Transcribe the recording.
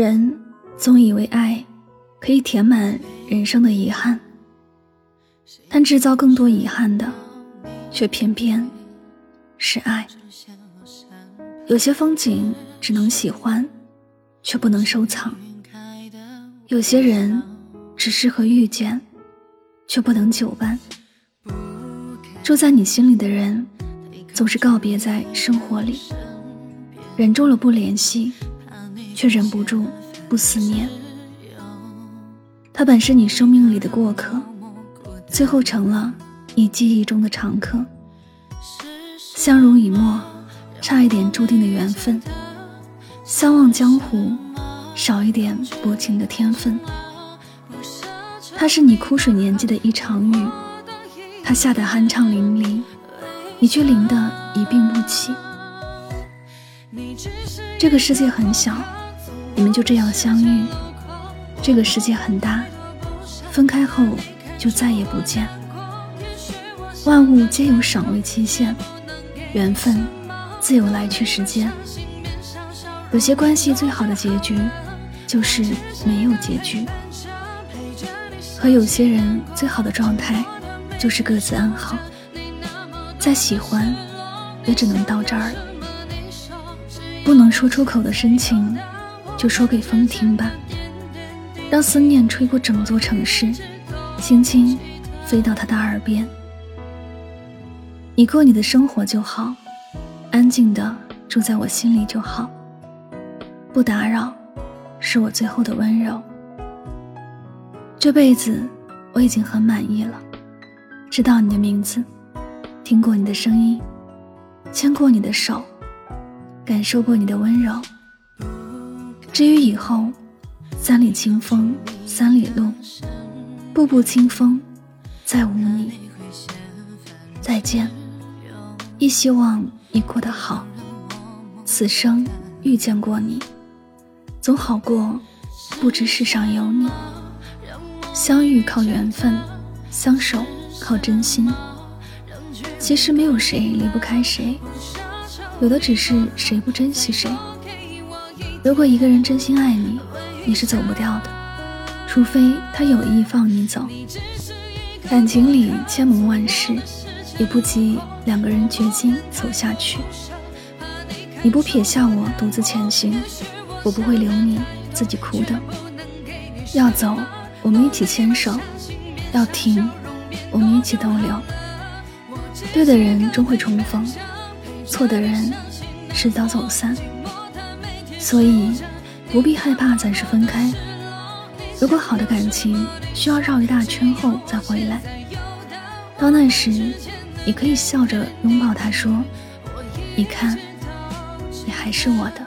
人总以为爱可以填满人生的遗憾，但制造更多遗憾的，却偏偏是爱。有些风景只能喜欢，却不能收藏；有些人只适合遇见，却不能久伴。住在你心里的人，总是告别在生活里，忍住了不联系。却忍不住不思念。他本是你生命里的过客，最后成了你记忆中的常客。相濡以沫，差一点注定的缘分；相忘江湖，少一点薄情的天分。他是你枯水年纪的一场雨，他下得酣畅淋漓，你却淋得一病不起。这个世界很小。你们就这样相遇，这个世界很大，分开后就再也不见。万物皆有赏味期限，缘分自有来去时间。有些关系最好的结局，就是没有结局；和有些人最好的状态，就是各自安好。再喜欢，也只能到这儿了。不能说出口的深情。就说给风听吧，让思念吹过整座城市，轻轻飞到他的耳边。你过你的生活就好，安静的住在我心里就好。不打扰，是我最后的温柔。这辈子我已经很满意了，知道你的名字，听过你的声音，牵过你的手，感受过你的温柔。至于以后，三里清风三里路，步步清风，再无你。再见，亦希望你过得好。此生遇见过你，总好过不知世上有你。相遇靠缘分，相守靠真心。其实没有谁离不开谁，有的只是谁不珍惜谁。如果一个人真心爱你，你是走不掉的，除非他有意放你走。感情里千盟万誓，也不及两个人决心走下去。你不撇下我独自前行，我不会留你自己哭的。要走，我们一起牵手；要停，我们一起逗留。对的人终会重逢，错的人迟早走散。所以，不必害怕暂时分开。如果好的感情需要绕一大圈后再回来，到那时，你可以笑着拥抱他说：“你看，你还是我的。”。